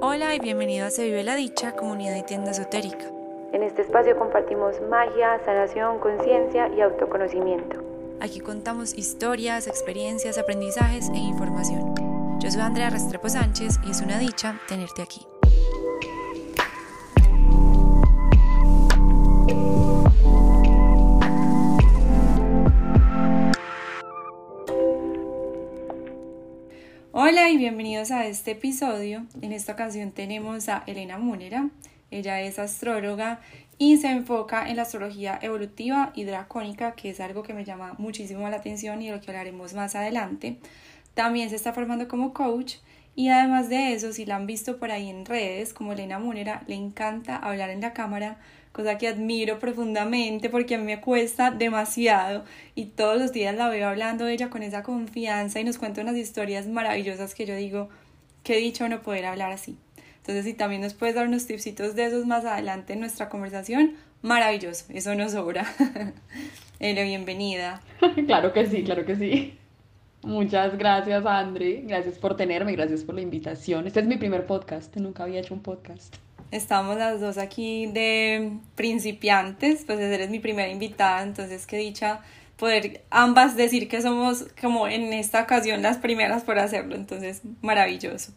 Hola y bienvenido a Se Vive la Dicha, comunidad y tienda esotérica. En este espacio compartimos magia, sanación, conciencia y autoconocimiento. Aquí contamos historias, experiencias, aprendizajes e información. Yo soy Andrea Restrepo Sánchez y es una dicha tenerte aquí. Hola y bienvenidos a este episodio. En esta ocasión tenemos a Elena Múnera. Ella es astróloga y se enfoca en la astrología evolutiva y dracónica, que es algo que me llama muchísimo la atención y de lo que hablaremos más adelante. También se está formando como coach y además de eso, si la han visto por ahí en redes, como Elena Múnera, le encanta hablar en la cámara cosa que admiro profundamente porque a mí me cuesta demasiado y todos los días la veo hablando de ella con esa confianza y nos cuenta unas historias maravillosas que yo digo, qué dicho no poder hablar así. Entonces, si también nos puedes dar unos tipsitos de esos más adelante en nuestra conversación, maravilloso, eso nos sobra. Ele, bienvenida. claro que sí, claro que sí. Muchas gracias, André. Gracias por tenerme, gracias por la invitación. Este es mi primer podcast, nunca había hecho un podcast. Estamos las dos aquí de principiantes, pues eres mi primera invitada, entonces qué dicha poder ambas decir que somos como en esta ocasión las primeras por hacerlo, entonces maravilloso.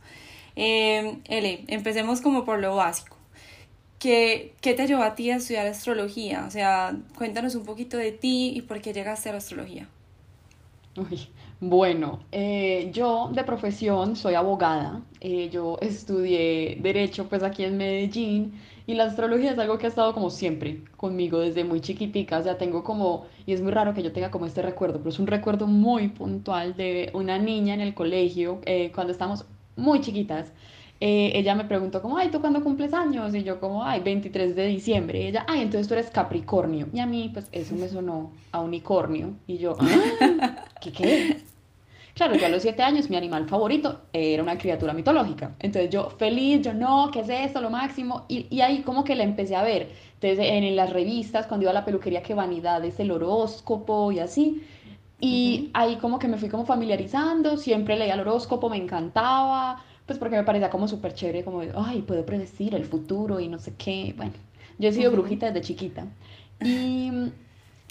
Eh, Ele, empecemos como por lo básico. ¿Qué, ¿Qué te llevó a ti a estudiar astrología? O sea, cuéntanos un poquito de ti y por qué llegaste a la astrología. Uy, bueno, eh, yo de profesión soy abogada, eh, yo estudié derecho pues aquí en Medellín y la astrología es algo que ha estado como siempre conmigo desde muy chiquitica, o sea, tengo como, y es muy raro que yo tenga como este recuerdo, pero es un recuerdo muy puntual de una niña en el colegio eh, cuando estamos muy chiquitas. ella me preguntó como, ay, ¿tú cuándo cumples años? Y yo como, ay, 23 de diciembre. Y ella, ay, entonces tú eres Capricornio. Y a mí, pues, eso me sonó a unicornio. Y yo, ah, ¿qué qué? Claro, yo a los siete años mi animal favorito era una criatura mitológica. Entonces yo feliz, yo no, ¿qué es esto? Lo máximo. Y, y ahí como que la empecé a ver. Entonces en, las revistas, cuando iba a la peluquería, qué vanidad es el horóscopo y así. Y ahí como que me fui como familiarizando, siempre leía el horóscopo, me encantaba, pues porque me parecía como súper chévere, como, ay, puedo predecir el futuro y no sé qué. Bueno, yo he sido brujita desde chiquita. Y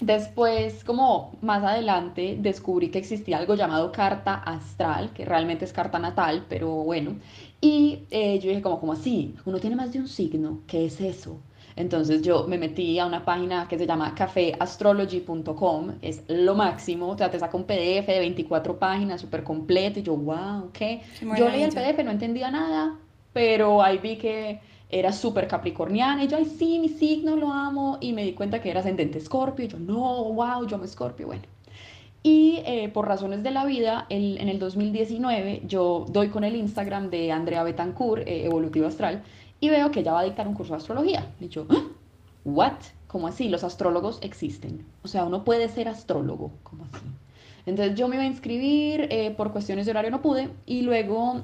Después, como más adelante, descubrí que existía algo llamado carta astral, que realmente es carta natal, pero bueno. Y eh, yo dije, como, como así? Uno tiene más de un signo, ¿qué es eso? Entonces yo me metí a una página que se llama cafeastrology.com, es lo máximo, o sea, te saca un PDF de 24 páginas, súper completo, y yo, wow, ¿qué? Yo leí el PDF, no entendía nada, pero ahí vi que era súper capricorniana y yo, ay, sí, mi signo lo amo y me di cuenta que era ascendente escorpio y yo, no, wow, yo amo escorpio, bueno. Y eh, por razones de la vida, en el 2019 yo doy con el Instagram de Andrea Betancourt, eh, Evolutivo Astral, y veo que ella va a dictar un curso de astrología. Y yo, ¿Ah? ¿what? ¿Cómo así? Los astrólogos existen. O sea, uno puede ser astrólogo, ¿cómo así? Entonces yo me iba a inscribir, eh, por cuestiones de horario no pude, y luego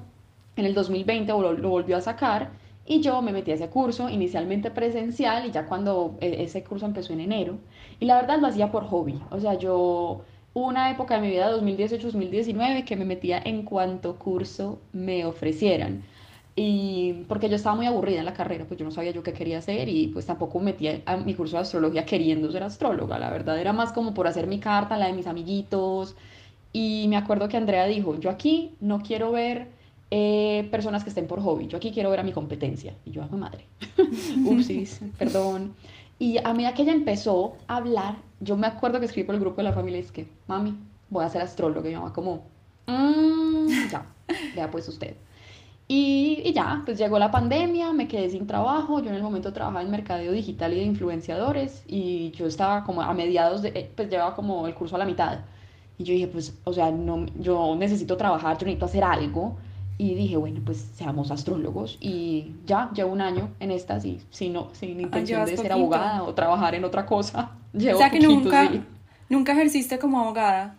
en el 2020 lo volvió a sacar y yo me metí a ese curso, inicialmente presencial, y ya cuando e, ese curso empezó en enero. Y la verdad lo hacía por hobby. O sea, yo una época de mi vida, 2018-2019, que me metía en cuanto curso me ofrecieran. Y porque yo estaba muy aburrida en la carrera, pues yo no sabía yo qué quería hacer y pues tampoco metía a mi curso de astrología queriendo ser astróloga. La verdad era más como por hacer mi carta, la de mis amiguitos. Y me acuerdo que Andrea dijo, yo aquí no quiero ver eh, personas que estén por hobby. Yo aquí quiero ver a mi competencia. Y yo, hago madre. Upsis, perdón. Y a medida que ella empezó a hablar, yo me acuerdo que escribí por el grupo de la familia, es que, mami, voy a ser astróloga. Y mi mamá como, mmm, ya, vea pues usted. Y, y, ya, pues llegó la pandemia, me quedé sin trabajo, yo en el momento trabajaba en mercadeo digital y de influenciadores y yo estaba como a mediados de, eh, pues llevaba como el curso a la mitad. Y yo dije, pues, o sea, no, yo necesito trabajar, yo necesito hacer algo. Y dije, bueno, pues seamos astrólogos. Y ya llevo un año en estas y sin, no, sin ah, intención de ser abogada o trabajar en otra cosa. Llevo o sea que nunca, nunca ejerciste como abogada.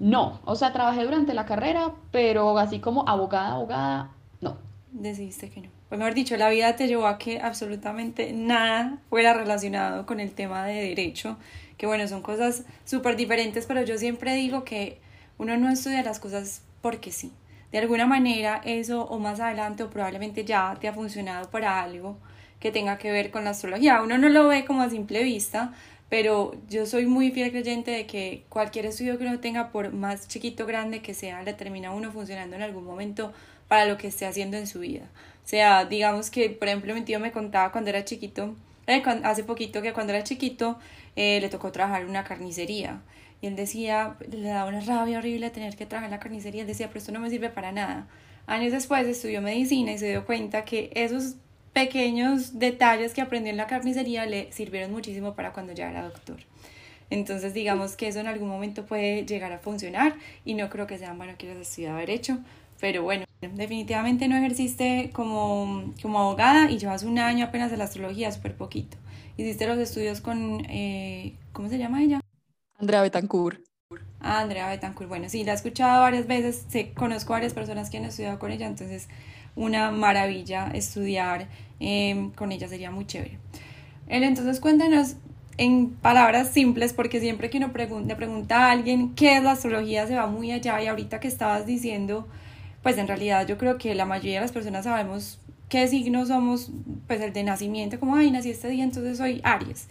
No, o sea, trabajé durante la carrera, pero así como abogada, abogada, no. Decidiste que no. Pues mejor dicho, la vida te llevó a que absolutamente nada fuera relacionado con el tema de derecho, que bueno, son cosas súper diferentes, pero yo siempre digo que uno no estudia las cosas porque sí de alguna manera eso o más adelante o probablemente ya te ha funcionado para algo que tenga que ver con la astrología. Uno no lo ve como a simple vista, pero yo soy muy fiel creyente de que cualquier estudio que uno tenga, por más chiquito o grande que sea, le termina uno funcionando en algún momento para lo que esté haciendo en su vida. O sea, digamos que, por ejemplo, mi tío me contaba cuando era chiquito, eh, hace poquito que cuando era chiquito eh, le tocó trabajar en una carnicería. Y él decía, le daba una rabia horrible tener que trabajar en la carnicería. Él decía, pero esto no me sirve para nada. Años después estudió medicina y se dio cuenta que esos pequeños detalles que aprendió en la carnicería le sirvieron muchísimo para cuando ya era doctor. Entonces, digamos que eso en algún momento puede llegar a funcionar y no creo que sea bueno que hayas estudiado Derecho, pero bueno, definitivamente no ejerciste como, como abogada y llevas un año apenas de la astrología, súper poquito. Hiciste los estudios con, eh, ¿cómo se llama ella? Andrea Betancourt. Ah, Andrea Betancourt. Bueno, sí, la he escuchado varias veces, sé, conozco varias personas que han estudiado con ella, entonces una maravilla estudiar em, con ella, sería muy chévere. Él, entonces cuéntanos en palabras simples, porque siempre que uno le pregunta a alguien qué es la astrología se va muy allá y ahorita que estabas diciendo, pues en realidad yo creo que la mayoría de las personas sabemos qué signos somos, pues el de nacimiento, como, ay, nací este día, entonces soy Aries,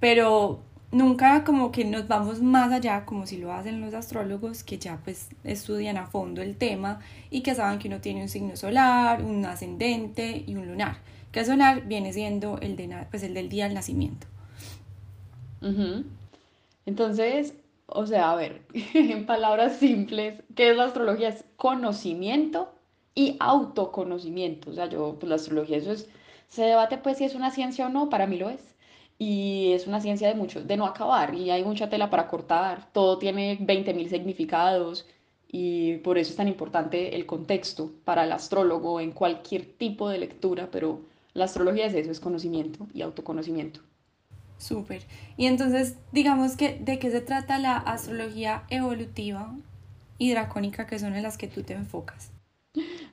pero nunca como que nos vamos más allá, como si lo hacen los astrólogos, que ya pues estudian a fondo el tema y que saben que uno tiene un signo solar, un ascendente y un lunar. Que el solar viene siendo el, de, pues, el del día del nacimiento. Entonces, o sea, a ver, en palabras simples, ¿qué es la astrología? Es conocimiento y autoconocimiento. O sea, yo, pues la astrología, eso es, se debate pues si es una ciencia o no, para mí lo es y es una ciencia de mucho, de no acabar y hay mucha tela para cortar, todo tiene 20.000 significados y por eso es tan importante el contexto para el astrólogo en cualquier tipo de lectura, pero la astrología es eso, es conocimiento y autoconocimiento. Súper. Y entonces, digamos que, ¿de qué se trata la astrología evolutiva y dracónica que son en las que tú te enfocas?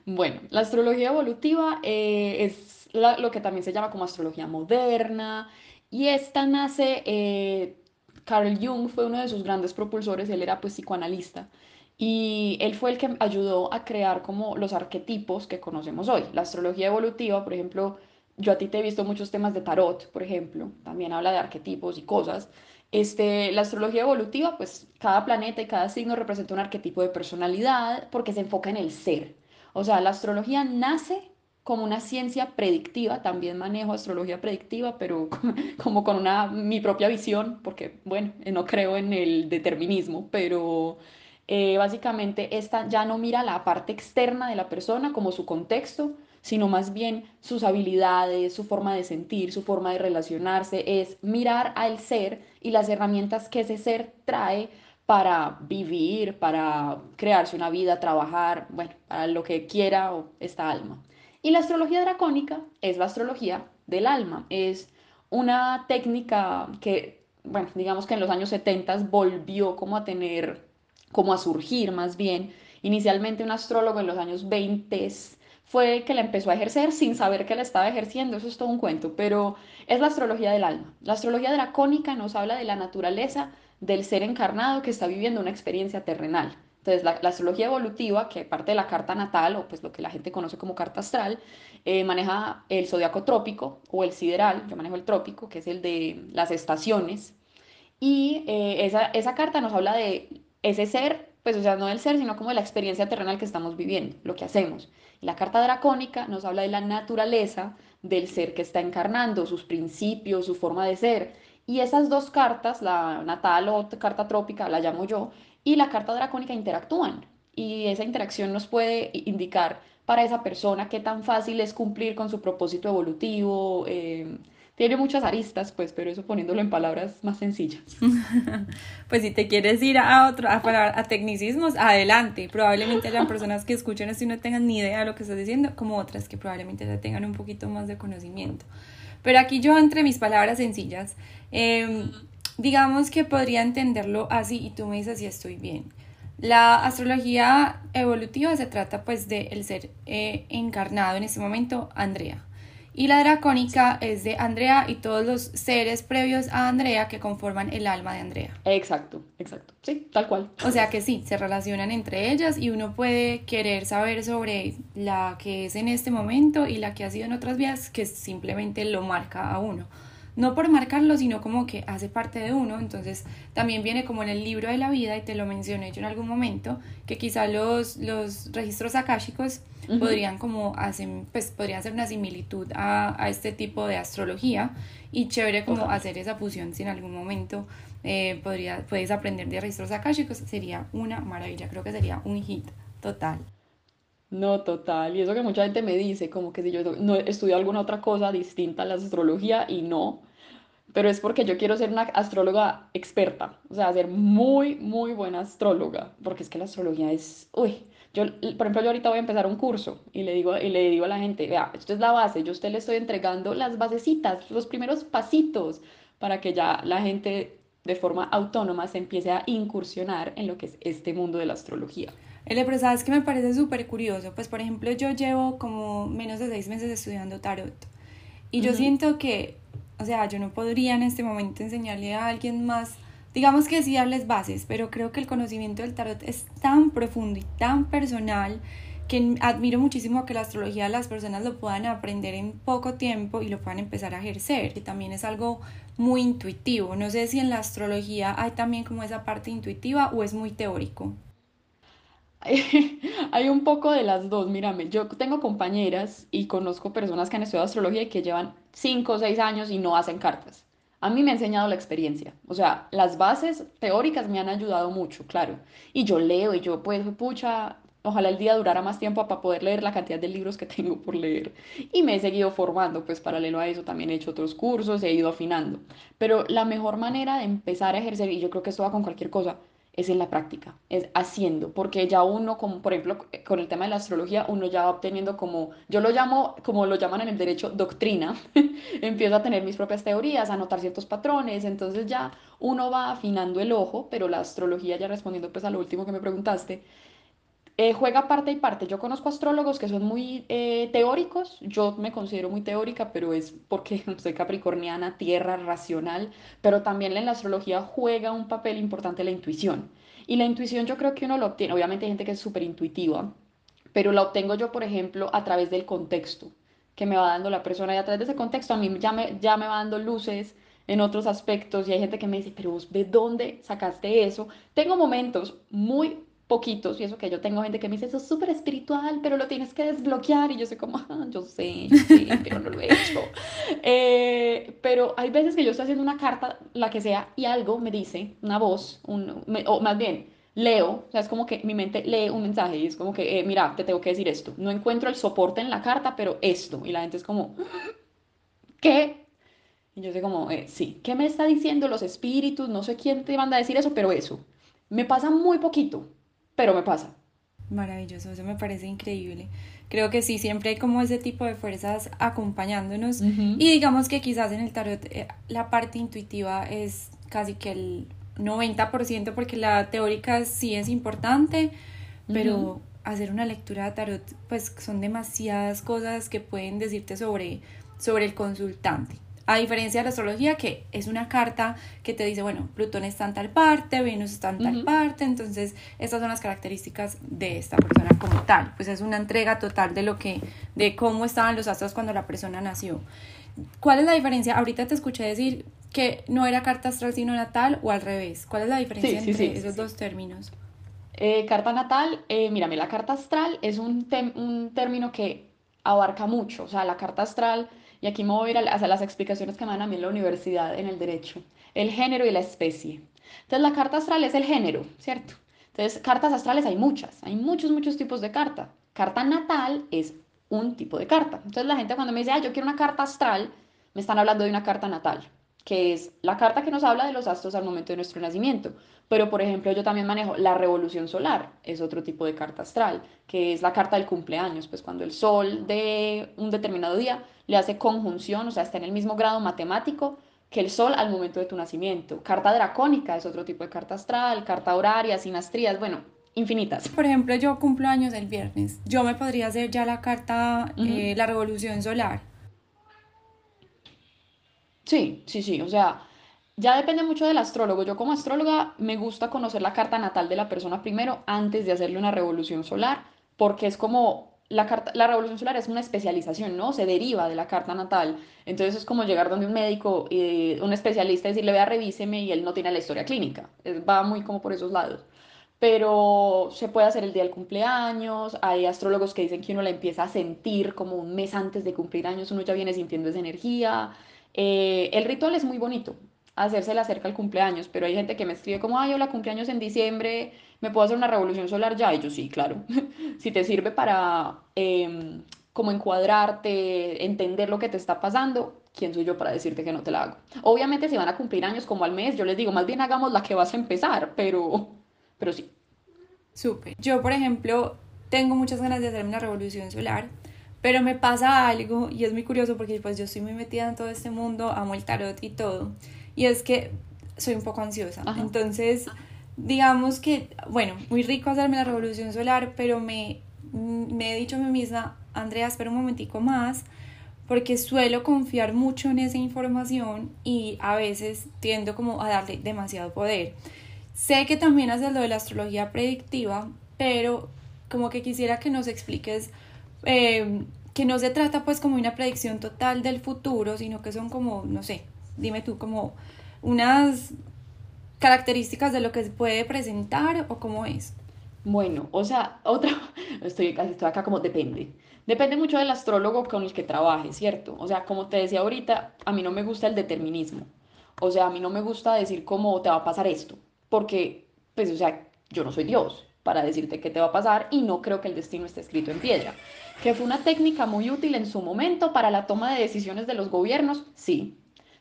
Bueno, la astrología evolutiva eh, es lo que también se llama como astrología moderna, y esta nace, eh, Carl Jung fue uno de sus grandes propulsores, él era pues psicoanalista. Y él fue el que ayudó a crear como los arquetipos que conocemos hoy. La astrología evolutiva, por ejemplo, yo a ti te he visto muchos temas de tarot, por ejemplo, también habla de arquetipos y cosas. Este, la astrología evolutiva, pues cada planeta y cada signo representa un arquetipo de personalidad porque se enfoca en el ser. O sea, la astrología nace como una ciencia predictiva, también manejo astrología predictiva, pero como con una, mi propia visión, porque bueno, no creo en el determinismo, pero eh, básicamente esta ya no mira la parte externa de la persona como su contexto, sino más bien sus habilidades, su forma de sentir, su forma de relacionarse, es mirar al ser y las herramientas que ese ser trae para vivir, para crearse una vida, trabajar, bueno, para lo que quiera esta alma. Y la astrología dracónica es la astrología del alma. Es una técnica que, bueno, digamos que en los años 70 volvió como a tener, como a surgir más bien. Inicialmente un astrólogo en los años 20 fue que la empezó a ejercer sin saber que la estaba ejerciendo, eso es todo un cuento, pero es la astrología del alma. La astrología dracónica nos habla de la naturaleza del ser encarnado que está viviendo una experiencia terrenal. Entonces, la, astrología evolutiva, que parte de la carta natal, o pues lo que la gente conoce como carta astral, eh, maneja el zodiaco trópico o el sideral, yo manejo el trópico, que es el de las estaciones, y eh, esa, esa carta nos habla de ese ser, pues o sea, no del ser, sino como de la experiencia terrenal que estamos viviendo, lo que hacemos. La carta dracónica nos habla de la naturaleza del ser que está encarnando, sus principios, su forma de ser. Y esas dos cartas, la natal o carta trópica, la llamo yo, y la carta dracónica interactúan y esa interacción nos puede indicar para esa persona qué tan fácil es cumplir con su propósito evolutivo. Eh, tiene muchas aristas, pues, pero eso poniéndolo en palabras más sencillas. pues si te quieres ir a otro, a, a tecnicismos, adelante. Probablemente hayan personas que escuchen esto y no tengan ni idea de lo que estás diciendo, como otras que probablemente ya tengan un poquito más de conocimiento. Pero aquí yo, entre mis palabras sencillas, eh, digamos que podría entenderlo así y tú me dices si estoy bien. La astrología evolutiva se trata pues de el ser eh, encarnado en este momento, Andrea. Y la dracónica es de Andrea y todos los seres previos a Andrea que conforman el alma de Andrea. Exacto, exacto. Sí, tal cual. O sea que sí, se relacionan entre ellas y uno puede querer saber sobre la que es en este momento y la que ha sido en otras vías que simplemente lo marca a uno no por marcarlo, sino como que hace parte de uno, entonces también viene como en el libro de la vida, y te lo mencioné yo en algún momento, que quizá los, los registros akáshicos podrían como hacer, pues podrían ser una similitud a, a, este tipo de astrología, y chévere como hacer esa fusión si en algún momento eh, podría, puedes aprender de registros akáshicos, sería una maravilla, creo que sería un hit total. No, total. Y eso que mucha gente me dice, como que si yo no estudio alguna otra cosa distinta a la astrología y no, pero es porque yo quiero ser una astróloga experta, o sea, ser muy, muy buena astróloga, porque es que la astrología es, uy, yo, por ejemplo, yo ahorita voy a empezar un curso y le digo, y le digo a la gente, vea, esto es la base, yo a usted le estoy entregando las basecitas, los primeros pasitos para que ya la gente de forma autónoma se empiece a incursionar en lo que es este mundo de la astrología. El pero sabes que me parece súper curioso. Pues, por ejemplo, yo llevo como menos de seis meses estudiando tarot. Y yo siento que, o sea, yo no podría en este momento enseñarle a alguien más, digamos que sí bases, pero creo que el conocimiento del tarot es tan profundo y tan personal que admiro muchísimo que la astrología las personas lo puedan aprender en poco tiempo y lo puedan empezar a ejercer, que también es algo muy intuitivo. No sé si en la astrología hay también como esa parte intuitiva o es muy teórico. Hay un poco de las dos, mírame, yo tengo compañeras y conozco personas que han estudiado astrología y que llevan 5 o 6 años y no hacen cartas. A mí me ha enseñado la experiencia, o sea, las bases teóricas me han ayudado mucho, claro. Y yo leo y yo, pues, pucha, ojalá el día durara más tiempo para poder leer la cantidad de libros que tengo por leer. Y me he seguido formando, pues paralelo a eso también he hecho otros cursos, he ido afinando. Pero la mejor manera de empezar a ejercer, y yo creo que esto va con cualquier cosa, es en la práctica, es haciendo, porque ya uno, como por ejemplo con el tema de la astrología, uno ya va obteniendo como, yo lo llamo, como lo llaman en el derecho, doctrina, empiezo a tener mis propias teorías, a notar ciertos patrones, entonces ya uno va afinando el ojo, pero la astrología, ya respondiendo pues a lo último que me preguntaste, eh, juega parte y parte. Yo conozco astrólogos que son muy eh, teóricos, yo me considero muy teórica, pero es porque soy capricorniana, tierra, racional, pero también en la astrología juega un papel importante la intuición. Y la intuición yo creo que uno lo obtiene, obviamente hay gente que es súper intuitiva, pero la obtengo yo, por ejemplo, a través del contexto que me va dando la persona y a través de ese contexto a mí ya me, ya me va dando luces en otros aspectos y hay gente que me dice, pero vos, ¿de dónde sacaste eso? Tengo momentos muy poquitos, y eso que yo tengo gente que me dice, eso es súper espiritual, pero lo tienes que desbloquear, y yo sé como, ah, yo sé, yo sé, pero no lo he hecho. Eh, pero hay veces que yo estoy haciendo una carta, la que sea, y algo me dice, una voz, un, o más bien, leo, o sea, es como que mi mente lee un mensaje y es como que, eh, mira, te tengo que decir esto. No encuentro el soporte en la carta, pero esto. Y la gente es como, ¿qué? Y yo sé como, eh, sí, ¿qué me está diciendo los espíritus? No sé quién te manda a decir eso, pero eso. Me pasa muy poquito pero me pasa. Maravilloso, eso me parece increíble. Creo que sí, siempre hay como ese tipo de fuerzas acompañándonos y digamos que quizás en el tarot eh, la parte intuitiva es casi que el 90% porque la teórica sí es importante, pero hacer una lectura de tarot pues son demasiadas cosas que pueden decirte sobre, sobre el consultante. A diferencia de la astrología, que es una carta que te dice, bueno, Plutón está en tal parte, Venus está en tal parte, entonces estas son las características de esta persona como tal. Pues es una entrega total de lo que, de cómo estaban los astros cuando la persona nació. ¿Cuál es la diferencia? Ahorita te escuché decir que no era carta astral sino natal o al revés. ¿Cuál es la diferencia entre esos dos términos? Eh, carta natal, eh, mírame, la carta astral es un, un término que abarca mucho. O sea, la carta astral y aquí me voy a ir a, las explicaciones que me dan a mí en la universidad, en el derecho. El género y la especie. Entonces, la carta astral es el género, ¿cierto? Entonces, cartas astrales hay muchas, hay muchos, muchos tipos de carta. Carta natal es un tipo de carta. Entonces, la gente cuando me dice, ah, yo quiero una carta astral, me están hablando de una carta natal que es la carta que nos habla de los astros al momento de nuestro nacimiento. Pero, por ejemplo, yo también manejo la revolución solar, es otro tipo de carta astral, que es la carta del cumpleaños, pues cuando el sol de un determinado día le hace conjunción, o sea, está en el mismo grado matemático que el sol al momento de tu nacimiento. Carta dracónica es otro tipo de carta astral, carta horaria, sinastrías, bueno, infinitas. Por ejemplo, yo cumplo años el viernes, yo me podría hacer ya la carta, eh, la revolución solar Sí, sí, sí, o sea, ya depende mucho del astrólogo. Yo como astróloga me gusta conocer la carta natal de la persona primero antes de hacerle una revolución solar, porque es como la carta, la revolución solar es una especialización, ¿no? Se deriva de la carta natal. Entonces es como llegar donde un médico, eh, un especialista, y decirle, vea, revíseme y él no tiene la historia clínica. va muy como por esos lados pero se puede hacer el día del cumpleaños, hay astrólogos que dicen que uno la empieza a sentir como un mes antes de cumplir años, uno ya viene sintiendo esa energía. Eh, el ritual es muy bonito, hacerse la cerca al cumpleaños, pero hay gente que me escribe como, ay, hola, cumpleaños en diciembre, ¿me puedo hacer una revolución solar ya? Y yo sí, claro, si te sirve para em, como encuadrarte, entender lo que te está pasando, ¿quién soy yo para decirte que no te la hago? Obviamente si van a cumplir años como al mes, yo les digo, más bien hagamos la que vas a empezar, pero, pero sí. Súper. Yo, por ejemplo, tengo muchas ganas de hacerme una revolución solar, pero me pasa algo y es muy curioso porque pues yo estoy muy metida en todo este mundo, amo el tarot y todo, y es que soy un poco ansiosa. Entonces, digamos que, bueno, muy rico hacerme la revolución solar, pero me, me he dicho a mí misma, Andrea, espera un momentico más, porque suelo confiar mucho en esa información y a veces tiendo como a darle demasiado poder. Sé que también haces lo de la astrología predictiva, pero como que quisiera que nos expliques eh, que no se trata pues como una predicción total del futuro, sino que son como, no sé, dime tú, como unas características de lo que se puede presentar o cómo es. Bueno, o sea, otra, estoy, estoy acá como depende. Depende mucho del astrólogo con el que trabaje, ¿cierto? O sea, como te decía ahorita, a mí no me gusta el determinismo. O sea, a mí no me gusta decir cómo te va a pasar esto porque, pues, o sea, yo no soy Dios para decirte qué te va a pasar y no creo que el destino esté escrito en piedra. ¿Que fue una técnica muy útil en su momento para la toma de decisiones de los gobiernos? Sí,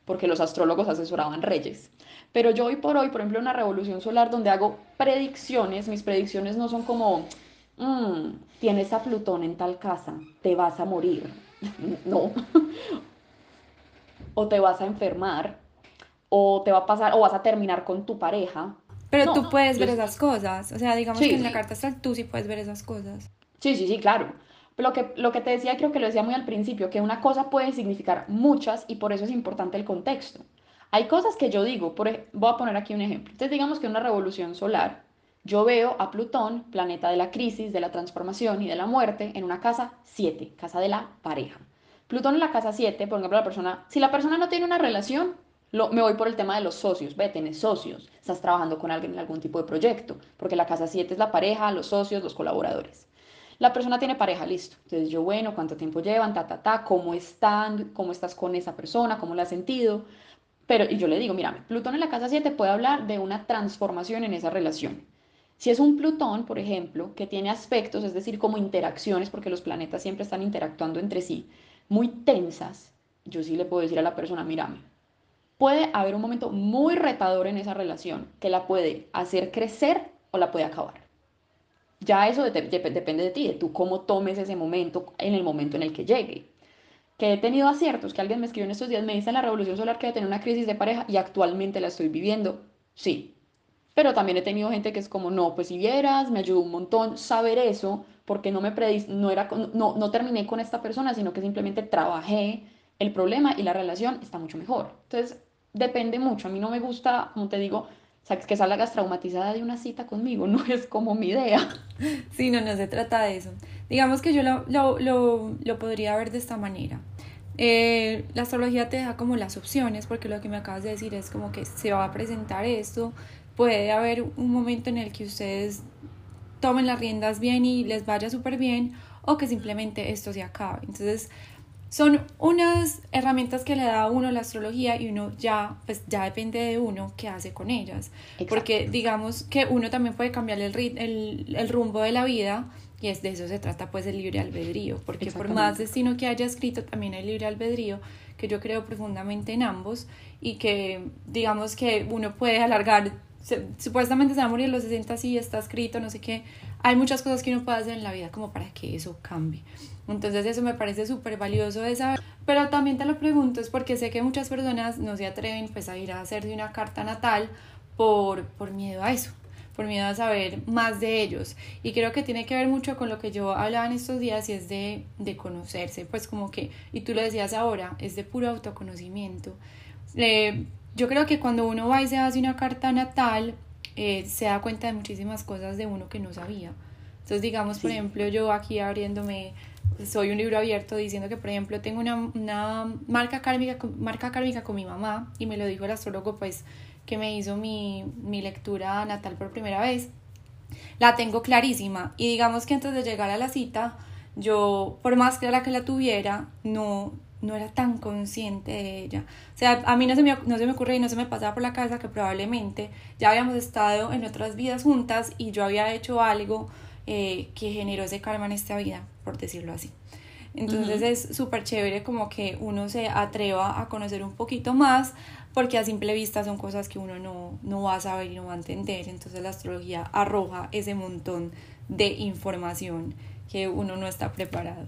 porque los astrólogos asesoraban reyes. Pero yo hoy por hoy, por ejemplo, en una revolución solar donde hago predicciones, mis predicciones no son como, mmm, tienes a Plutón en tal casa, te vas a morir. no. o te vas a enfermar, o te va a pasar, o vas a terminar con tu pareja, pero tú puedes ver esas cosas. O sea, digamos que en la carta astral tú sí puedes ver esas cosas. Sí, sí, sí, claro. Lo que, lo que te decía, creo que lo decía muy al principio, que una cosa puede significar muchas y por eso es importante el contexto. Hay cosas que yo digo, por, voy a poner aquí un ejemplo. Entonces digamos que una revolución solar, yo veo a Plutón, planeta de la crisis, de la transformación y de la muerte, en una casa 7, casa de la pareja. Plutón en la casa 7, por ejemplo, la persona, si la persona no tiene una relación, me voy por el tema de los socios. Ve, tienes socios. Estás trabajando con alguien en algún tipo de proyecto. Porque la casa 7 es la pareja, los socios, los colaboradores. La persona tiene pareja, listo. Entonces yo, bueno, ¿cuánto tiempo llevan? Ta, ta, ta. ¿Cómo están? ¿Cómo estás con esa persona? ¿Cómo la has sentido? Pero, y yo le digo, mira, Plutón en la casa 7 puede hablar de una transformación en esa relación. Si es un Plutón, por ejemplo, que tiene aspectos, es decir, como interacciones, porque los planetas siempre están interactuando entre sí, muy tensas, yo sí le puedo decir a la persona, mírame, puede haber un momento muy retador en esa relación que la puede hacer crecer o la puede acabar. Ya eso depende de ti, de tú cómo tomes ese momento en el momento en el que llegue. Que he tenido aciertos, que alguien me escribió en estos días, me dice en la revolución solar que voy a tener una crisis de pareja y actualmente la estoy viviendo. Sí. Pero también he tenido gente que es como, no, pues si vieras, me ayudó un montón saber eso, porque no me predis no, era, no, no terminé con esta persona, sino que simplemente trabajé el problema y la relación está mucho mejor. Entonces, depende mucho. A mí no me gusta, como te digo, que salgas traumatizada de una cita conmigo, no es como mi idea. Sí, no, no se trata de eso. Digamos que yo lo, lo, lo, lo podría ver de esta manera. Eh, la astrología te deja como las opciones, porque lo que me acabas de decir es como que se va a presentar esto, puede haber un momento en el que ustedes tomen las riendas bien y les vaya súper bien, o que simplemente esto se acabe. Entonces, son unas herramientas que le da a uno la astrología y uno ya, pues ya depende de uno qué hace con ellas. Porque digamos que uno también puede cambiar el, el, el, rumbo de la vida y es de eso se trata pues el libre albedrío. Porque por más destino que haya escrito también el libre albedrío, que yo creo profundamente en ambos y que digamos que uno puede alargar supuestamente se va a morir a los 60 sí, está escrito, no sé qué. Hay muchas cosas que uno puede hacer en la vida como para que eso cambie. Entonces eso me parece súper valioso de saber. Pero también te lo pregunto es porque sé que muchas personas no se atreven pues a ir a hacer de una carta natal por, por miedo a eso, por miedo a saber más de ellos. Y creo que tiene que ver mucho con lo que yo hablaba en estos días y es de, de conocerse, pues como que, y tú lo decías ahora, es de puro autoconocimiento eh, yo creo que cuando uno va y se hace una carta natal, eh, se da cuenta de muchísimas cosas de uno que no sabía. Entonces, digamos, por ejemplo, yo aquí abriéndome, soy un libro abierto diciendo que, por ejemplo, tengo una, una marca, kármica, marca kármica con mi mamá y me lo dijo el astrólogo, pues, que me hizo mi, mi lectura natal por primera vez. La tengo clarísima y digamos que antes de llegar a la cita, yo, por más clara que la tuviera, no, no era tan consciente de ella. O sea, a mí no se, me, no se me ocurre y no se me pasaba por la cabeza que probablemente ya habíamos estado en otras vidas juntas y yo había hecho algo eh, que generó ese karma en esta vida, por decirlo así. Entonces es súper chévere como que uno se atreva a conocer un poquito más porque a simple vista son cosas que uno no, no va a saber y no va a entender. Entonces la astrología arroja ese montón de información que uno no está preparado.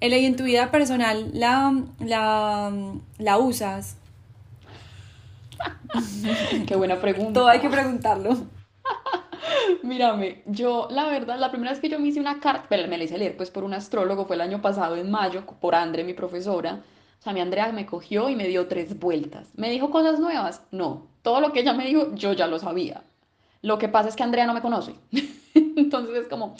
El en tu vida personal la, la, la usas. Qué buena pregunta. Todo hay que preguntarlo. Mírame, yo la verdad, la primera vez que yo me hice una carta, me la hice leer pues por un astrólogo, fue el año pasado en mayo, por Andre, mi profesora. O sea, mi Andrea me cogió y me dio tres vueltas. ¿Me dijo cosas nuevas? No. Todo lo que ella me dijo, yo ya lo sabía. Lo que pasa es que Andrea no me conoce. Entonces es como,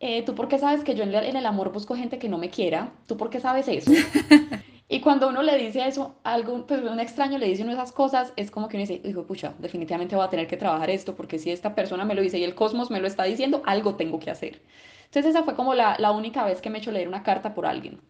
eh, ¿tú por qué sabes que yo en el amor busco gente que no me quiera? ¿Tú por qué sabes eso? y cuando uno le dice eso, algo, pues un extraño le dice uno esas cosas, es como que uno dice, dijo, pucha, definitivamente voy a tener que trabajar esto, porque si esta persona me lo dice y el cosmos me lo está diciendo, algo tengo que hacer. Entonces esa fue como la, la única vez que me he hecho leer una carta por alguien.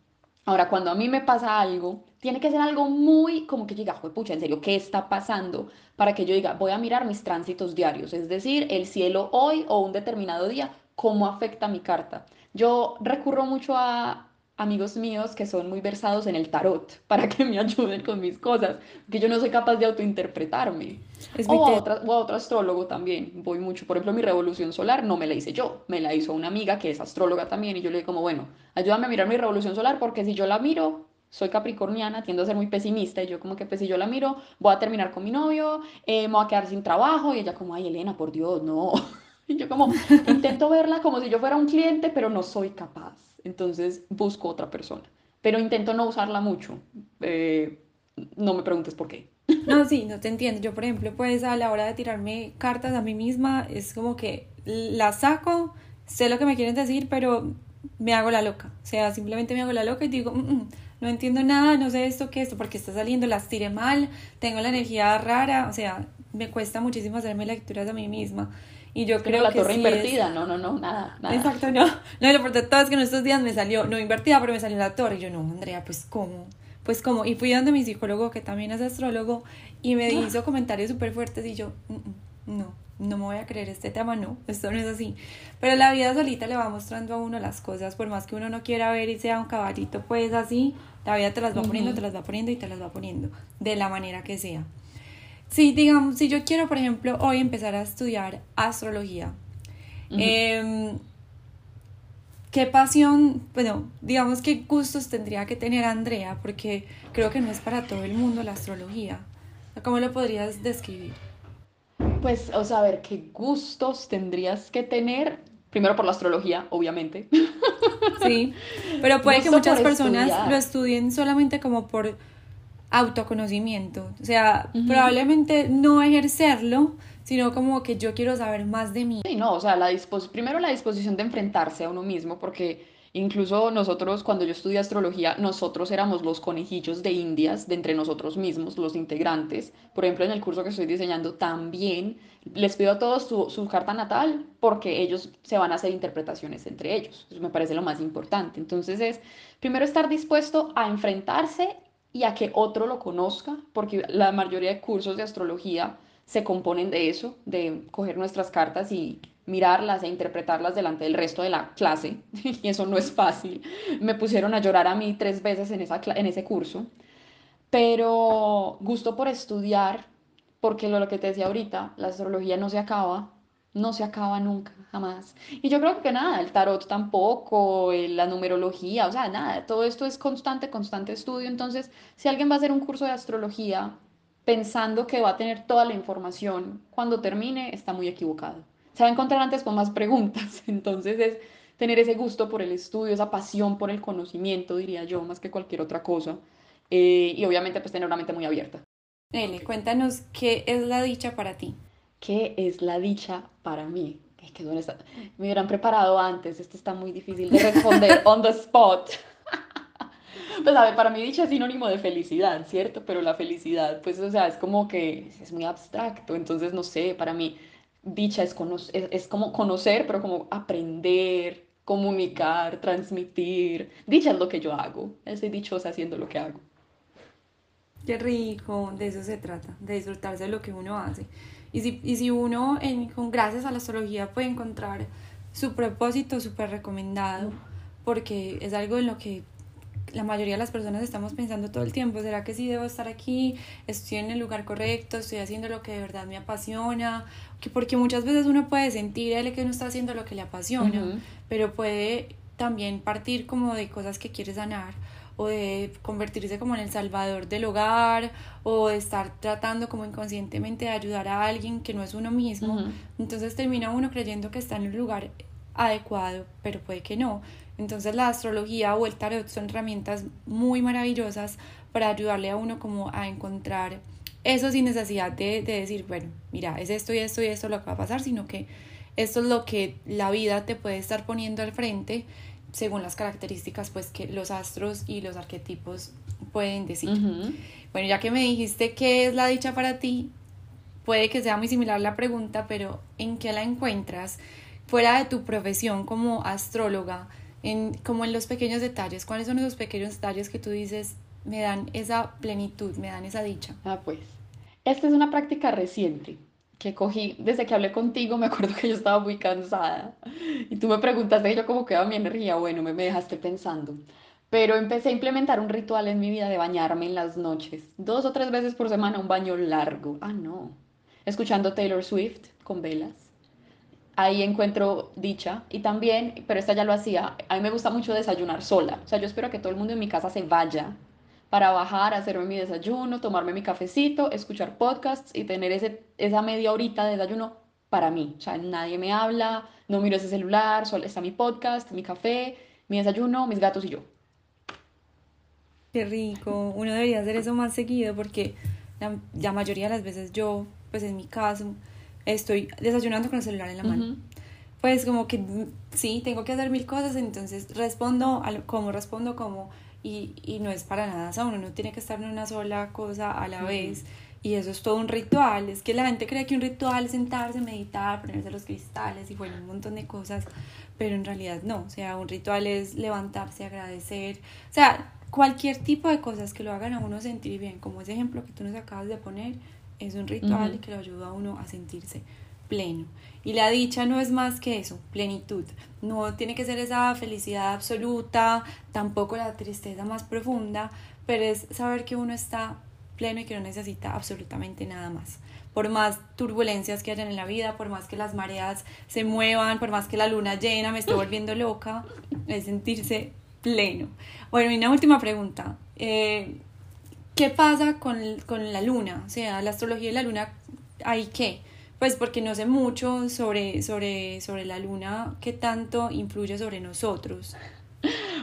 Ahora, cuando a mí me pasa algo, tiene que ser algo muy como que diga, pucha, en serio, ¿qué está pasando? Para que yo diga, voy a mirar mis tránsitos diarios, es decir, el cielo hoy o un determinado día, cómo afecta mi carta. Yo recurro mucho a amigos míos que son muy versados en el tarot para que me ayuden con mis cosas, porque yo no soy capaz de autointerpretarme. o, a otra, o a otro astrólogo también, voy mucho. Por ejemplo, mi revolución solar no me la hice yo, me la hizo una amiga que es astróloga también y yo le digo como, bueno, ayúdame a mirar mi revolución solar porque si yo la miro, soy capricorniana, tiendo a ser muy pesimista y yo como que pues si yo la miro, voy a terminar con mi novio, eh, me voy a quedar sin trabajo y ella como, ay Elena, por Dios, no. Yo como intento verla como si yo fuera un cliente, pero no soy capaz. Entonces busco otra persona. Pero intento no usarla mucho. Eh, no me preguntes por qué. No, sí, no te entiendo. Yo, por ejemplo, pues a la hora de tirarme cartas a mí misma, es como que la saco, sé lo que me quieren decir, pero me hago la loca. O sea, simplemente me hago la loca y digo, mm, mm, no entiendo nada, no sé esto, qué esto, porque está saliendo, las tiré mal, tengo la energía rara, o sea, me cuesta muchísimo hacerme lecturas a mí misma. Y yo creo la que torre invertida, no, no, no, nada, nada. Exacto, no. No, lo todo es que en estos días me salió, no invertida, pero me salió la torre. Y yo, no, Andrea, pues cómo. Pues cómo. Y fui donde mi psicólogo, que también es astrólogo, y me ah. hizo comentarios súper fuertes y yo, mm, mm, no, no me voy a creer este tema, no, esto no es así. Pero la vida solita le va mostrando a uno las cosas, por más que uno no quiera ver y sea un caballito, pues así, la vida te las va poniendo, te las va poniendo y te las va poniendo, de la manera que sea. Sí, digamos, si yo quiero, por ejemplo, hoy empezar a estudiar astrología, em, ¿qué pasión, bueno, digamos, qué gustos tendría que tener Andrea? Porque creo que no es para todo el mundo la astrología. ¿Cómo lo podrías describir? Pues, o sea, a ver, ¿qué gustos tendrías que tener? Primero por la astrología, obviamente. Sí, pero puede que muchas personas lo estudien solamente como por autoconocimiento. O sea, probablemente no ejercerlo, sino como que yo quiero saber más de mí. Sí, no, o sea, la primero la disposición de enfrentarse a uno mismo, porque incluso nosotros, cuando yo estudié astrología, nosotros éramos los conejillos de indias de entre nosotros mismos, los integrantes. Por ejemplo, en el curso que estoy diseñando también les pido a todos su, su carta natal porque ellos se van a hacer interpretaciones entre ellos. Eso me parece lo más importante. Entonces es, primero estar dispuesto a enfrentarse y a que otro lo conozca, porque la mayoría de cursos de astrología se componen de eso, de coger nuestras cartas y mirarlas e interpretarlas delante del resto de la clase, y eso no es fácil. Me pusieron a llorar a mí tres veces en, esa, en ese curso, pero gusto por estudiar, porque lo, lo que te decía ahorita, la astrología no se acaba, no se acaba nunca, jamás. Y yo creo que nada, el tarot tampoco, la numerología, o sea, nada, todo esto es constante, constante estudio. Entonces, si alguien va a hacer un curso de astrología pensando que va a tener toda la información cuando termine, está muy equivocado. Se va a encontrar antes con más preguntas. Entonces, es tener ese gusto por el estudio, esa pasión por el conocimiento, diría yo, más que cualquier otra cosa. Eh, y obviamente, pues tener una mente muy abierta. Ele, cuéntanos qué es la dicha para ti. ¿Qué es la dicha para mí? Es que me hubieran preparado antes, esto está muy difícil de responder on the spot. Pues a ver, para mí dicha es sinónimo de felicidad, ¿cierto? Pero la felicidad, pues, o sea, es como que es muy abstracto, entonces no sé, para mí dicha es, es, es como conocer, pero como aprender, comunicar, transmitir. Dicha es lo que yo hago, estoy dichosa haciendo lo que hago. Qué rico, de eso se trata, de disfrutarse de lo que uno hace. Y si, y si uno, en, con, gracias a la astrología, puede encontrar su propósito súper recomendado, porque es algo en lo que la mayoría de las personas estamos pensando todo el tiempo, ¿será que sí debo estar aquí? ¿Estoy en el lugar correcto? ¿Estoy haciendo lo que de verdad me apasiona? Porque muchas veces uno puede sentir que uno está haciendo lo que le apasiona, pero puede también partir como de cosas que quiere sanar o de convertirse como en el salvador del hogar o de estar tratando como inconscientemente de ayudar a alguien que no es uno mismo. Entonces termina uno creyendo que está en el lugar adecuado, pero puede que no. Entonces la astrología o el tarot son herramientas muy maravillosas para ayudarle a uno como a encontrar eso sin necesidad de, decir, bueno, mira, es esto y esto y esto lo que va a pasar, sino que esto es lo que la vida te puede estar poniendo al frente según las características pues que los astros y los arquetipos pueden decir. Bueno, ya que me dijiste qué es la dicha para ti, puede que sea muy similar la pregunta, pero ¿en qué la encuentras fuera de tu profesión como astróloga? En, como en los pequeños detalles, ¿cuáles son esos pequeños detalles que tú dices me dan esa plenitud, me dan esa dicha? Ah, pues, esta es una práctica reciente que cogí desde que hablé contigo, me acuerdo que yo estaba muy cansada y tú me preguntaste yo cómo quedaba mi energía, bueno, me, me dejaste pensando. Pero empecé a implementar un ritual en mi vida de bañarme en las noches, dos o tres veces por semana, un baño largo. Ah, no. Escuchando Taylor Swift con velas. Ahí encuentro dicha y también, pero esta ya lo hacía, a mí me gusta mucho desayunar sola. O sea, yo espero que todo el mundo en mi casa se vaya para bajar, hacerme mi desayuno, tomarme mi cafecito, escuchar podcasts y tener ese, esa media horita de desayuno para mí. O sea, nadie me habla, no miro ese celular, solo está mi podcast, mi café, mi desayuno, mis gatos y yo. Qué rico. Uno debería hacer eso más seguido porque la, mayoría de las veces yo, pues en mi caso, estoy desayunando con el celular en la mano. Pues como que sí, tengo que hacer mil cosas, entonces respondo como respondo como y, y no es para nada sano, uno tiene que estar en una sola cosa a la vez y eso es todo un ritual, es que la gente cree que un ritual es sentarse, meditar, ponerse los cristales y bueno, un montón de cosas, pero en realidad no, o sea, un ritual es levantarse, agradecer, o sea, cualquier tipo de cosas que lo hagan a uno sentir bien, como ese ejemplo que tú nos acabas de poner, es un ritual que lo ayuda a uno a sentirse pleno. Y la dicha no es más que eso, plenitud. No tiene que ser esa felicidad absoluta, tampoco la tristeza más profunda, pero es saber que uno está pleno y que no necesita absolutamente nada más. Por más turbulencias que hayan en la vida, por más que las mareas se muevan, por más que la luna llena me esté volviendo loca, es sentirse pleno. Bueno, y una última pregunta. Eh, ¿Qué pasa con, con la luna? O sea, la astrología de la luna, ¿hay qué? Pues porque no sé mucho sobre, sobre, sobre la luna, qué tanto influye sobre nosotros.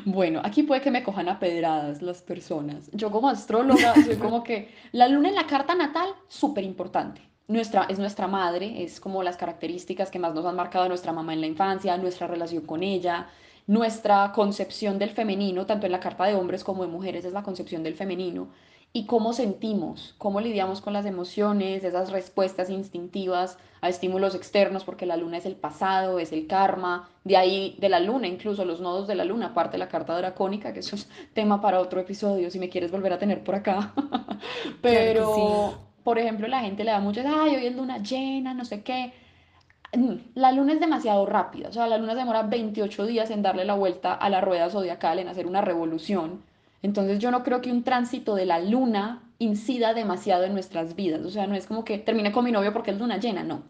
Bueno, aquí puede que me cojan a pedradas las personas. Yo como astróloga soy como que la luna en la carta natal, súper importante. Nuestra, es nuestra madre, es como las características que más nos han marcado a nuestra mamá en la infancia, nuestra relación con ella, nuestra concepción del femenino, tanto en la carta de hombres como de mujeres es la concepción del femenino y cómo sentimos, cómo lidiamos con las emociones, esas respuestas instintivas a estímulos externos, porque la luna es el pasado, es el karma, de ahí de la luna, incluso los nodos de la luna, aparte de la carta dracónica, que eso es tema para otro episodio, si me quieres volver a tener por acá. Pero, por ejemplo, la gente le da muchas, ay, hoy es luna llena, no sé qué. Mm, la luna es demasiado rápida, o sea, la luna se demora 28 días en darle la vuelta a la rueda zodiacal, en hacer una revolución entonces yo no creo que un tránsito de la luna incida demasiado en nuestras vidas. O sea, no es como que termine con mi novio porque es luna llena, no.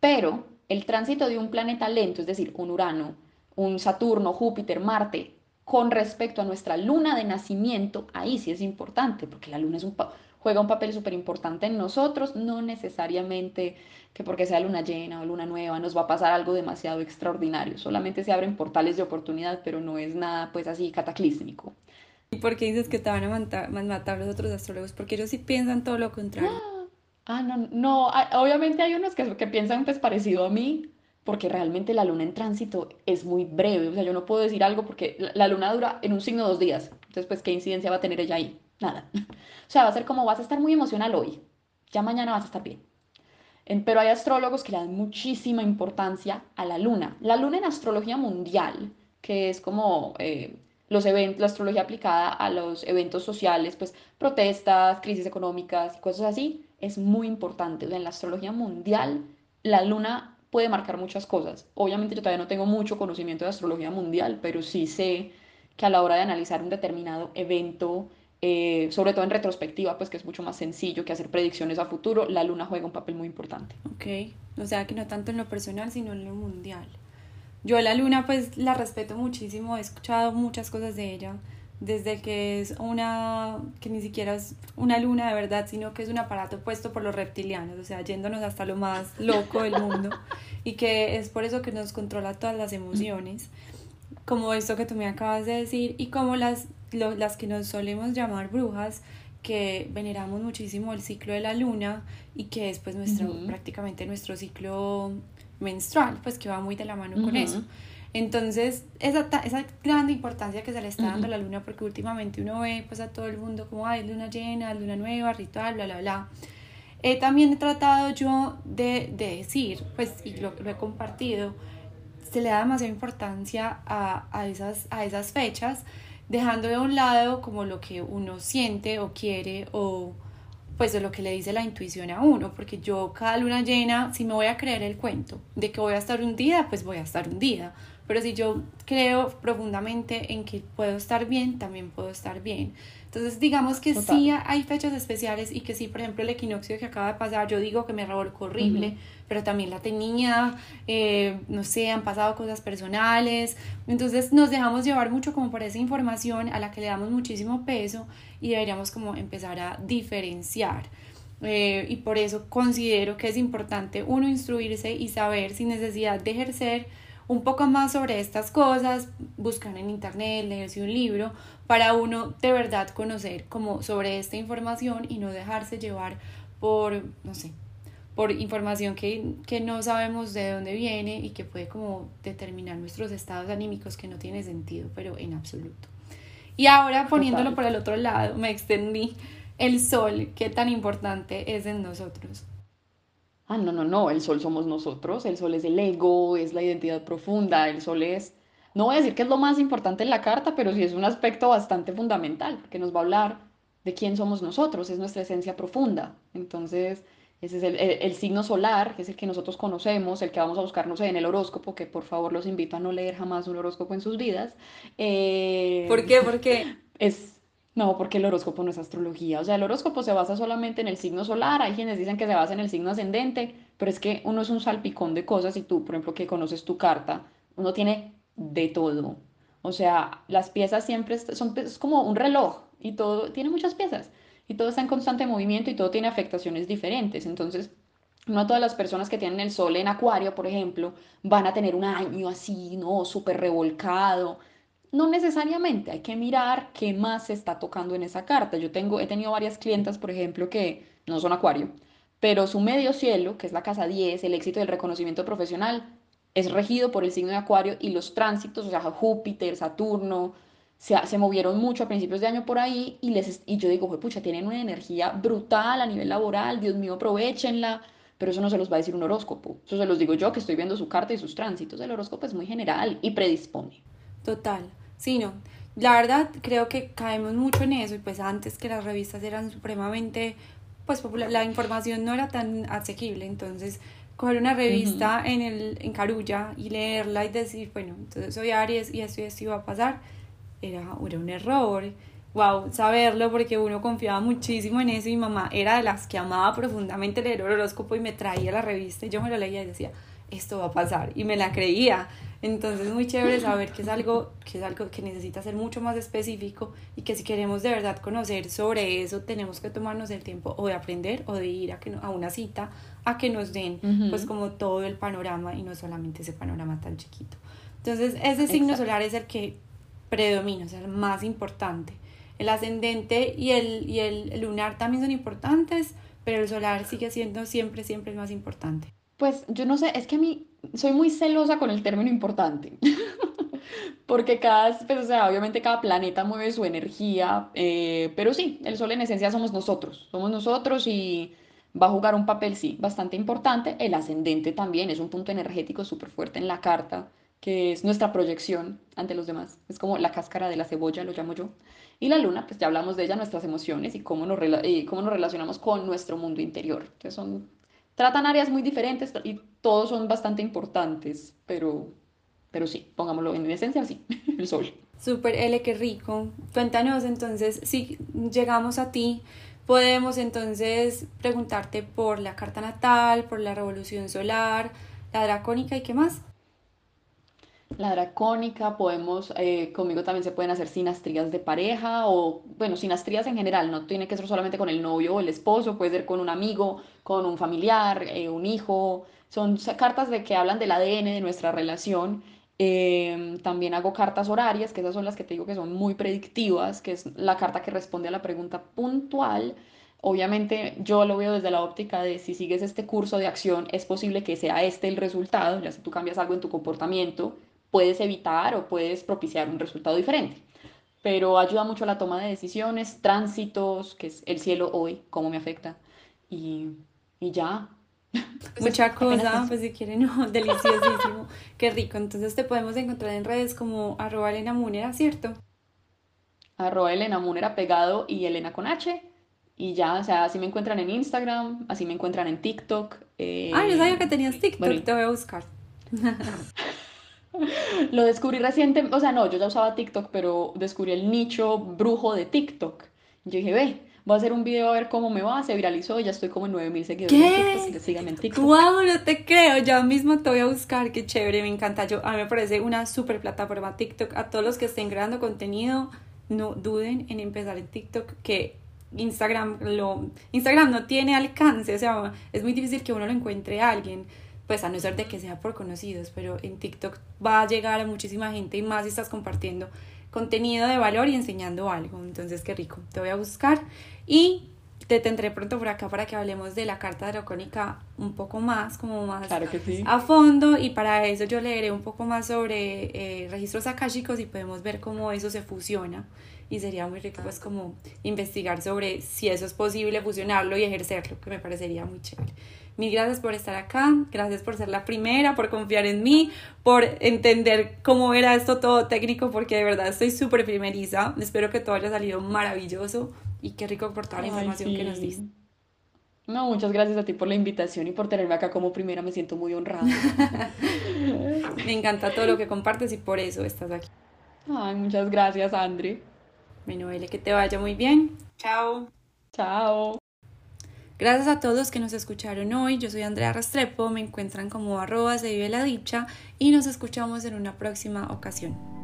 Pero el tránsito de un planeta lento, es decir, un Urano, un Saturno, Júpiter, Marte, con respecto a nuestra luna de nacimiento, ahí sí es importante, porque la luna es un juega un papel súper importante en nosotros, no necesariamente que porque sea luna llena o luna nueva nos va a pasar algo demasiado extraordinario, solamente se abren portales de oportunidad, pero no es nada pues así cataclísmico. ¿Y por qué dices que te van a matar, los otros astrólogos? Porque ellos sí piensan todo lo contrario. Ah, no, no, obviamente hay unos que, que piensan pues parecido a mí, porque realmente la luna en tránsito es muy breve, o sea, yo no puedo decir algo porque la, luna dura en un signo dos días, entonces pues qué incidencia va a tener ella ahí, nada. O sea, va a ser como vas a estar muy emocional hoy, ya mañana vas a estar bien. pero hay astrólogos que le dan muchísima importancia a la luna. La luna en astrología mundial, que es como eh, los eventos, la astrología aplicada a los eventos sociales, pues protestas, crisis económicas y cosas así, es muy importante. en la astrología mundial, la luna puede marcar muchas cosas. Obviamente yo todavía no tengo mucho conocimiento de astrología mundial, pero sí sé que a la hora de analizar un determinado evento, eh, sobre todo en retrospectiva, pues que es mucho más sencillo que hacer predicciones a futuro, la luna juega un papel muy importante. Ok, o sea que no tanto en lo personal, sino en lo mundial. Yo la luna pues la respeto muchísimo, he escuchado muchas cosas de ella, desde que es una, que ni siquiera es una luna de verdad, sino que es un aparato puesto por los reptilianos, o sea, yéndonos hasta lo más loco del mundo, y que es por eso que nos controla todas las emociones, como esto que tú me acabas de decir, y como las, las que nos solemos llamar brujas, que veneramos muchísimo el ciclo de la luna y que es pues nuestro, prácticamente nuestro ciclo menstrual, pues que va muy de la mano con eso. Entonces, esa, esa gran importancia que se le está dando a la luna, porque últimamente uno ve pues a todo el mundo como, hay luna llena, luna nueva, ritual, bla, bla, bla. Eh, también he tratado yo de, de decir, pues, y lo, lo, he compartido, se le da demasiada importancia a, a, esas, a esas fechas, dejando de un lado como lo que uno siente o quiere o pues de lo que le dice la intuición a uno, porque yo cada luna llena, si me voy a creer el cuento de que voy a estar un día, pues voy a estar un día, pero si yo creo profundamente en que puedo estar bien, también puedo estar bien. Entonces, digamos que sí hay fechas especiales y que sí, por ejemplo, el equinoccio que acaba de pasar, yo digo que me revolcó horrible, pero también la tenía, eh, no sé, han pasado cosas personales. Entonces, nos dejamos llevar mucho como por esa información a la que le damos muchísimo peso y deberíamos como empezar a diferenciar. Eh, y por eso considero que es importante uno instruirse y saber sin necesidad de ejercer un poco más sobre estas cosas, buscar en internet, leerse un libro, para uno de verdad conocer como sobre esta información y no dejarse llevar por, no sé, por información que, que no sabemos de dónde viene y que puede como determinar nuestros estados anímicos que no tiene sentido, pero en absoluto. Y ahora poniéndolo por el otro lado, me extendí el sol, qué tan importante es en nosotros. Ah, no, no, no, el sol somos nosotros, el sol es el ego, es la identidad profunda, el sol es, no voy a decir que es lo más importante en la carta, pero sí es un aspecto bastante fundamental, que nos va a hablar de quién somos nosotros, es nuestra esencia profunda. Entonces, ese es el, signo solar, que es el que nosotros conocemos, el que vamos a buscar, no sé, en el horóscopo, que por favor los invito a no leer jamás un horóscopo en sus vidas. Eh, ¿Por qué? ¿Por qué? Es, no, porque el horóscopo no es astrología. O sea, el horóscopo se basa solamente en el signo solar. Hay quienes dicen que se basa en el signo ascendente, pero es que uno es un salpicón de cosas y tú, por ejemplo, que conoces tu carta, uno tiene de todo. O sea, las piezas siempre son como un reloj y todo tiene muchas piezas y todo está en constante movimiento y todo tiene afectaciones diferentes. Entonces, no todas las personas que tienen el sol en acuario, por ejemplo, van a tener un año así, ¿no? Súper revolcado no necesariamente, hay que mirar qué más se está tocando en esa carta. Yo tengo, he tenido varias clientas, por ejemplo, que no son acuario, pero su medio cielo, que es la casa 10, el éxito del reconocimiento profesional, es regido por el signo de acuario y los tránsitos, o sea, Júpiter, Saturno, se, se movieron mucho a principios de año por ahí y, les, y yo digo, pucha, tienen una energía brutal a nivel laboral, Dios mío, aprovechenla, pero eso no se los va a decir un horóscopo, eso se los digo yo que estoy viendo su carta y sus tránsitos, el horóscopo es muy general y predispone. Total. Sí, no. La verdad, creo que caemos mucho en eso y pues antes que las revistas eran supremamente, pues popular, la información no era tan asequible, entonces coger una revista en, el, en Carulla y leerla y decir, bueno, entonces soy Aries y esto y esto iba a pasar, era, era un error. Wow, saberlo porque uno confiaba muchísimo en eso y mi mamá era de las que amaba profundamente leer el horóscopo y me traía la revista y yo me lo leía y decía, esto va a pasar y me la creía. Entonces es muy chévere saber que es algo que es algo que necesita ser mucho más específico y que si queremos de verdad conocer sobre eso tenemos que tomarnos el tiempo o de aprender o de ir a, que, a una cita a que nos den pues como todo el panorama y no solamente ese panorama tan chiquito. Entonces ese signo solar es el que predomina, o sea, el más importante. el ascendente y el, y el lunar también son importantes, pero el solar sigue siendo siempre, siempre el más importante. Pues yo no sé, es que a mí soy muy celosa con el término importante. Porque cada, pues, o sea, obviamente cada planeta mueve su energía, eh, pero sí, el Sol en esencia somos nosotros, somos nosotros y va a jugar un papel, sí, bastante importante. El ascendente también es un punto energético súper fuerte en la carta, que es nuestra proyección ante los demás. Es como la cáscara de la cebolla, lo llamo yo. Y la luna, pues ya hablamos de ella, nuestras emociones y cómo nos, y cómo nos relacionamos con nuestro mundo interior. Entonces son, tratan áreas muy diferentes y todos son bastante importantes, pero pero sí, pongámoslo en esencia, sí, el sol. Súper, L, qué rico. Cuéntanos entonces, si llegamos a ti, podemos entonces preguntarte por la carta natal, por la revolución solar, la dracónica y qué más. La dracónica, podemos, eh, conmigo también se pueden hacer sinastrías de pareja o, bueno, sinastrías en general, no tiene que ser solamente con el novio o el esposo, puede ser con un amigo, con un familiar, eh, un hijo. Son cartas de que hablan del ADN de nuestra relación Em, también hago cartas horarias, que esas son las que te digo que son muy predictivas, que es la carta que responde a la pregunta puntual. Obviamente yo lo veo desde la óptica de si sigues este curso de acción, es posible que sea este el resultado, ya si tú cambias algo en tu comportamiento, puedes evitar o puedes propiciar un resultado diferente. Pero ayuda mucho a la toma de decisiones, tránsitos, que es el cielo hoy, cómo me afecta. Y, y ya, Mucha cosa, pues si quieren, no, deliciosísimo, qué rico. Entonces te podemos encontrar en redes como arroba Elena Munera, ¿cierto? Arroba Elena Munera pegado y Elena con H. Y ya, o sea, así me encuentran en Instagram, así me encuentran en TikTok. Eh, ah, yo sabía que tenías TikTok, te voy a buscar. Lo descubrí reciente, o sea, no, yo ya usaba TikTok, pero descubrí el nicho brujo de TikTok. Yo dije, ve, voy a hacer un video a ver cómo me va, se viralizó y ya estoy como en 9000 seguidores ¿Qué? en TikTok, síganme en TikTok. Wow, no te creo, ya mismo te voy a buscar, qué chévere, me encanta. Yo, a mí me parece una super plataforma TikTok. A todos los que estén creando contenido, no duden en empezar en TikTok, que Instagram lo Instagram no tiene alcance, o sea, es muy difícil que uno lo encuentre a alguien, pues a no ser de que sea por conocidos, pero en TikTok va a llegar a muchísima gente y más si estás compartiendo contenido de valor y enseñando algo. Entonces, qué rico. Te voy a buscar y te tendré pronto por acá para que hablemos de la carta dracónica un poco más, como más a fondo. Y para eso yo leeré un poco más sobre eh, registros akáshicos y podemos ver cómo eso se fusiona. Y sería muy rico, pues, como investigar sobre si eso es posible fusionarlo y ejercerlo, que me parecería muy chévere. Mil gracias por estar acá, gracias por ser la primera, por confiar en mí, por entender cómo era esto todo técnico, porque de verdad estoy súper primeriza. Espero que todo haya salido maravilloso y qué rico por toda la información que nos diste. No, muchas gracias a ti por la invitación y por tenerme acá como primera, me siento muy honrada. me encanta todo lo que compartes y por eso estás aquí. Ay, muchas gracias, Andre. Bueno, Ele, que te vaya muy bien. Chao. Chao. Gracias a todos que nos escucharon hoy. Yo soy Andrea Restrepo, me encuentran como arroba se vive la dicha y nos escuchamos en una próxima ocasión.